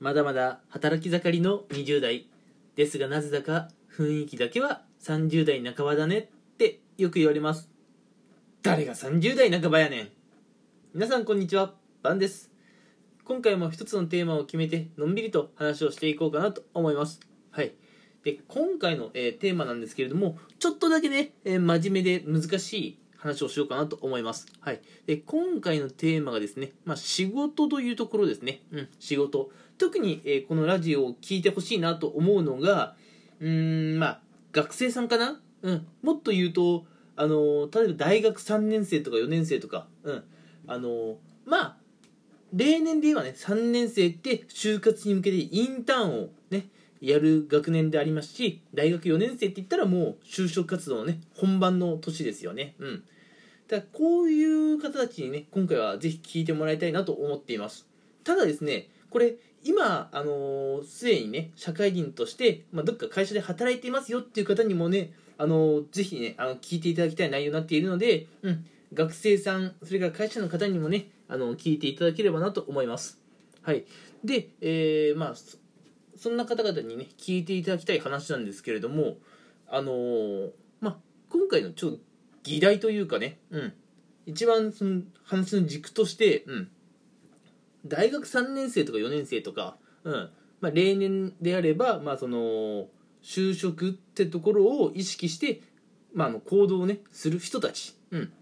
まだまだ働き盛りの20代ですがなぜだか雰囲気だけは30代半ばだねってよく言われます誰が30代半ばやねん皆さんこんにちはバンです今回も一つのテーマを決めてのんびりと話をしていこうかなと思いますはいで今回の、えーテーマなんですけれどもちょっとだけね、えー真面目で難しい話をしようかなと思います。はい。で、今回のテーマがですね、まあ、仕事というところですね。うん、仕事。特に、えーこのラジオを聞いてほしいなと思うのが、うーん、まあ、学生さんかな？うん。もっと言うと、あのー例えば大学3年生とか4年生とか、うん。あのーまあ、例年で言えばね、3年生って就活に向けてインターンをね、やる学年でありますし、大学4年生って言ったらもう就職活動のね、本番の年ですよね。うん。だこういう方たちにね今回はぜひ聞いてもらいたいなと思っていますただですねこれ今あのすでにね社会人として、まあ、どっか会社で働いていますよっていう方にもねあのぜひねあの聞いていただきたい内容になっているので、うん、学生さんそれから会社の方にもねあの聞いていただければなと思います。はい。で、えーまあそそんな方々にね聞いていただきたい話なんですけれどもあのーまあ今回のちょっと議題というかね、うん、一番その話の軸として、うん、大学3年生とか4年生とか、うん。まあ、例年であれば、まあ、その就職ってところを意識して、まあ、あの行動をねする人たち、うん、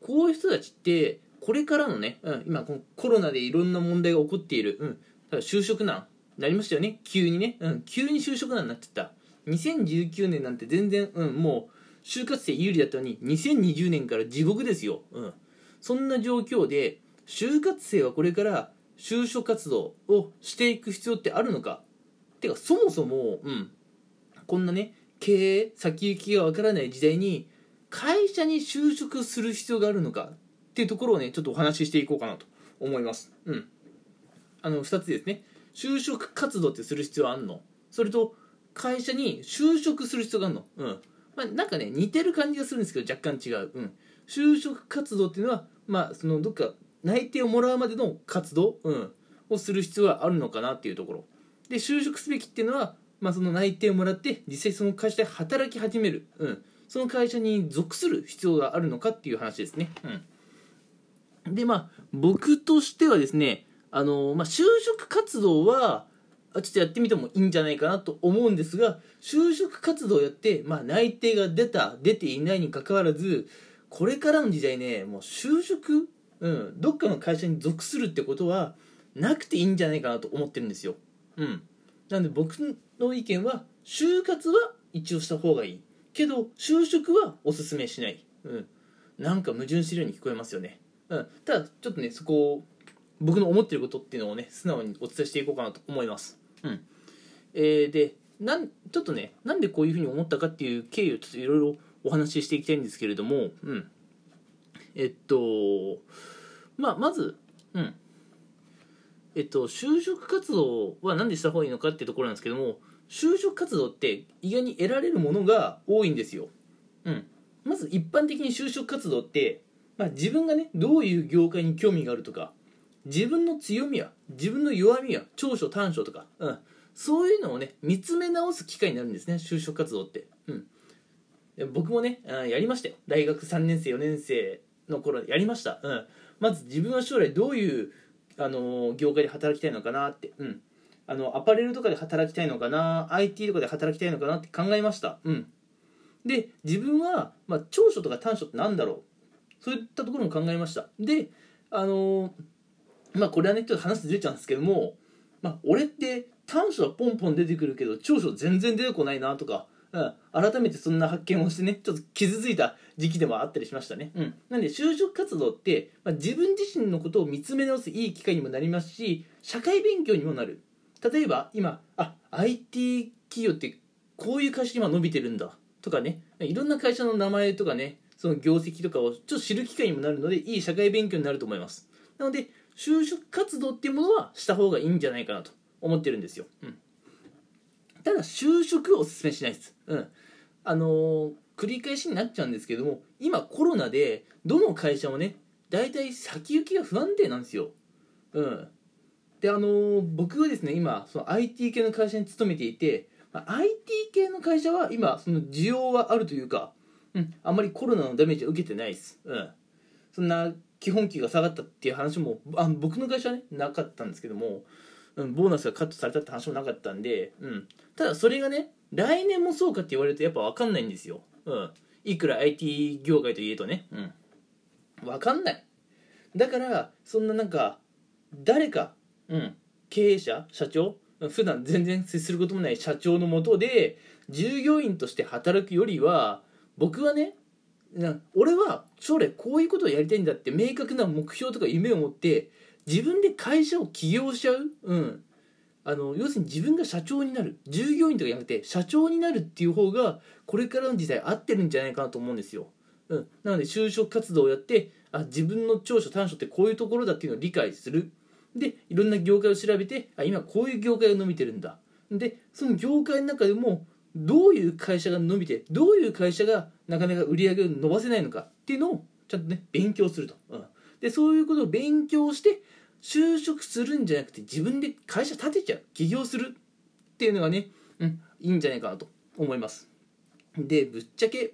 こういう人たちってこれからのね、うん、今このコロナでいろんな問題が起こっている、うん、だ就職難なりましたよね。急にね、うん、急に就職難になっちゃった。2019年なんて全然、うん、もう就活生有利だったのに2020年から地獄ですよ、うん、そんな状況で就活生はこれから就職活動をしていく必要ってあるのか？てかそもそも、うん、こんなね経営先行きがわからない時代に会社に就職する必要があるのか？っていうところをねちょっとお話ししていこうかなと思います。うん。あの2つですね。就職活動ってする必要あんの？それと会社に就職する必要があるの？うん。まあ、なんかね似てる感じがするんですけど若干違う、うん、就職活動っていうのはまあそのどっか内定をもらうまでの活動、うん、をする必要があるのかなっていうところ。で就職すべきっていうのは、まあ、その内定をもらって実際その会社で働き始める、うん、その会社に属する必要があるのかっていう話ですね、うん、でまあ僕としてはですねあの、まあ、就職活動はちょっとやってみてもいいんじゃないかなと思うんですが就職活動をやって、まあ、内定が出た出ていないにかかわらずこれからの時代ねもう就職、うん、どっかの会社に属するってことはなくていいんじゃないかなと思ってるんですよ、うん、なので僕の意見は就活は一応した方がいい。けど就職はおすすめしない、うん、なんか矛盾してるように聞こえますよね、うん、ただちょっとねそこを僕の思ってることっていうのをね素直にお伝えしていこうかなと思います。うん。えー、でなんちょっとねなんでこういうふうに思ったかっていう経緯をちょっといろいろお話ししていきたいんですけれども、うん、えっとまあまず、うん。えっと、就職活動は何でした方がいいのかっていうところなんですけども就職活動って意外に得られるものが多いんですよ、うん、まず一般的に就職活動って、まあ、自分がねどういう業界に興味があるとか自分の強みや自分の弱みや長所短所とか、うん、そういうのをね見つめ直す機会になるんですね就職活動って、うん、で僕もねあやりましたよ。大学3年生4年生の頃やりました、うん、まず自分は将来どういう、あの業界で働きたいのかなって、うん、あのアパレルとかで働きたいのかな IT とかで働きたいのかなって考えました、うん、で自分は、まあ、長所とか短所って何だろう。そういったところも考えました。であのまあこれはねちょっと話ずれちゃうんですけども、まあ、俺って短所はポンポン出てくるけど長所全然出てこないなとか、うん、改めてそんな発見をしてねちょっと傷ついた時期でもあったりしましたね、うん、なんで就職活動って、まあ、自分自身のことを見つめ直すいい機会にもなりますし社会勉強にもなる。例えば今あ IT 企業ってこういう会社今伸びてるんだとかね。いろんな会社の名前とかねその業績とかをちょっと知る機会にもなるのでいい社会勉強になると思います。なので就職活動っていうものはした方がいいんじゃないかなと思ってるんですよ、うん、ただ就職をおすすめしないです、うん、あのー繰り返しになっちゃうんですけども今コロナでどの会社もね大体先行きが不安定なんですよ、うん、であのー僕はですね今その IT 系の会社に勤めていて、まあ IT 系の会社は今その需要はあるというか、うん、あんまりコロナのダメージは受けてないです、うん、そんな基本給が下がったっていう話もあ僕の会社はねなかったんですけども、うん、ボーナスがカットされたって話もなかったんで、うん、ただそれがね来年もそうかって言われるとやっぱ分かんないんですよ、うん、いくら IT 業界といえとね、うん、分かんない。だからそんななんか誰か、うん、経営者社長普段全然接することもない社長のもとで従業員として働くよりは僕はね俺は将来こういうことをやりたいんだって明確な目標とか夢を持って自分で会社を起業しちゃう、うん、あの要するに自分が社長になる。従業員とかじゃなくて社長になるっていう方がこれからの時代合ってるんじゃないかなと思うんですよ、うん、なので就職活動をやってあ自分の長所短所ってこういうところだっていうのを理解する。でいろんな業界を調べてあ今こういう業界が伸びてるんだ。でその業界の中でもどういう会社が伸びてどういう会社がなかなか売り上げを伸ばせないのかっていうのをちゃんとね勉強すると、うん、でそういうことを勉強して就職するんじゃなくて自分で会社建てちゃう。起業するっていうのがね、うん、いいんじゃないかなと思います。でぶっちゃけ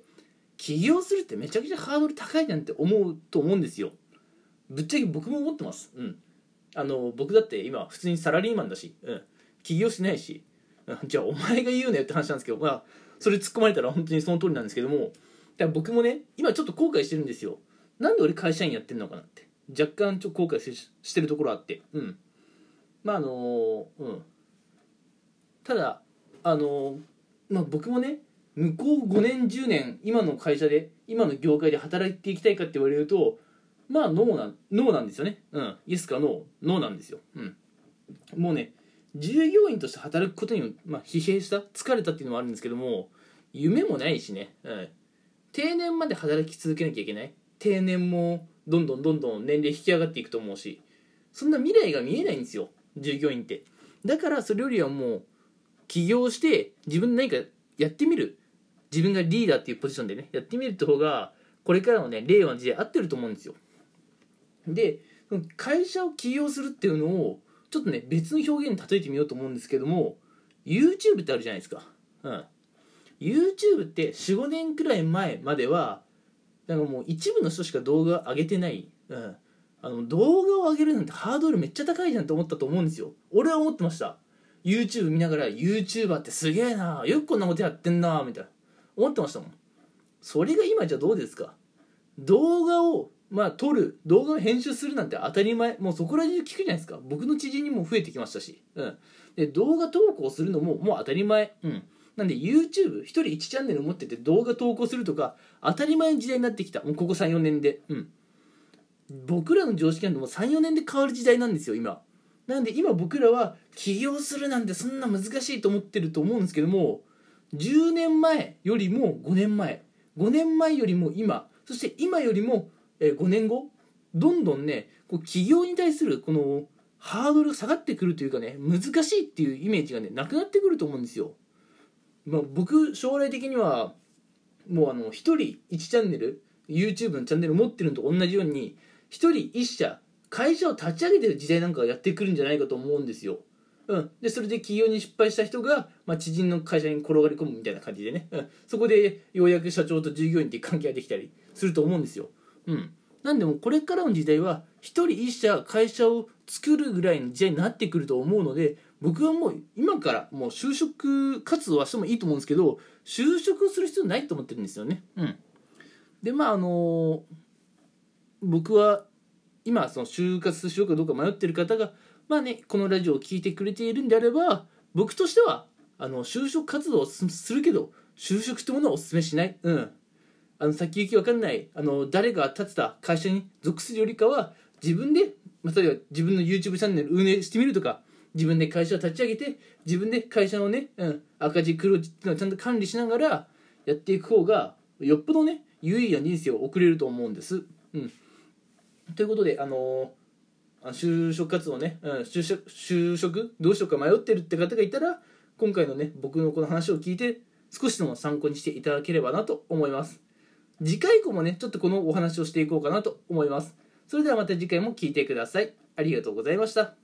起業するってめちゃくちゃハードル高いなんて思うと思うんですよ。ぶっちゃけ僕も思ってます。うん。あの僕だって今普通にサラリーマンだし、うん、起業しないし、うん。じゃあお前が言うなよって話なんですけど、まあ、それ突っ込まれたら本当にその通りなんですけども。だから僕もね今ちょっと後悔してるんですよ。なんで俺会社員やってんのかなって。若干ちょ後悔ししてるところあって。うん。まああのうん。ただあのまあ僕もね向こう5年10年今の会社で今の業界で働いていきたいかって言われるとまあノーなんノーなんですよね。うん。イエスかノーノーなんですよ。うん。もうね従業員として働くことに、まあ、疲弊した疲れたっていうのもあるんですけども夢もないしね、うん、定年まで働き続けなきゃいけない。定年もどんどんどんどん年齢引き上がっていくと思うしそんな未来が見えないんですよ従業員って。だからそれよりはもう起業して自分で何かやってみる。自分がリーダーっていうポジションでねやってみるって方がこれからのね令和の時代合ってると思うんですよ。で会社を起業するっていうのをちょっとね別の表現に例えてみようと思うんですけども YouTube ってあるじゃないですか、うん、YouTube って45年くらい前まではなんかもう一部の人しか動画上げてない、うん、あの動画を上げるなんてハードルめっちゃ高いじゃんって思ったと思うんですよ。俺は思ってました。YouTube 見ながら YouTuber ってすげえな。よくこんなことやってんなみたいな。思ってましたもん。それが今じゃどうですか？動画をまあ撮る動画を編集するなんて当たり前。もうそこら中聞くじゃないですか。僕の知人にも増えてきましたし、うん、で動画投稿するのももう当たり前、うん、なんで YouTube 一人1チャンネル持ってて動画投稿するとか当たり前の時代になってきた。もうここ34年で、うん、僕らの常識なんてもう34年で変わる時代なんですよ今。なんで今僕らは起業するなんてそんな難しいと思ってると思うんですけども10年前よりも5年前。5年前よりも今。そして今よりもえ5年後。どんどんねこう企業に対するこのハードルが下がってくるというかね難しいっていうイメージがねなくなってくると思うんですよ。まあ、僕将来的にはもうあの1人1チャンネル YouTube のチャンネル持ってるのと同じように1人1社会社を立ち上げてる時代なんかがやってくるんじゃないかと思うんですよ。うん、でそれで起業に失敗した人が、まあ、知人の会社に転がり込むみたいな感じでね、うん、そこでようやく社長と従業員っていう関係ができたりすると思うんですよ。うん、なんでもこれからの時代は一人一社会社を作るぐらいの時代になってくると思うので僕はもう今からもう就職活動はしてもいいと思うんですけど就職する必要ないと思ってるんですよね。うん、でまああの僕は今その就活しようかどうか迷ってる方がまあねこのラジオを聴いてくれているんであれば僕としてはあの就職活動をするけど就職ってものはお勧めしない。うんあの先行きわかんないあの誰が立てた会社に属するよりかは自分で、まあ、例えば自分の YouTube チャンネル運営してみるとか自分で会社を立ち上げて自分で会社のね、うん、赤字黒字っていうのをちゃんと管理しながらやっていく方がよっぽどね有意義な人生を送れると思うんです。うん、ということであの就職活動ね、うん、就職就職どうしようか迷ってるって方がいたら今回のね僕のこの話を聞いて少しでも参考にしていただければなと思います。次回以降もねちょっとこのお話をしていこうかなと思いますそれではまた次回も聴いてくださいありがとうございました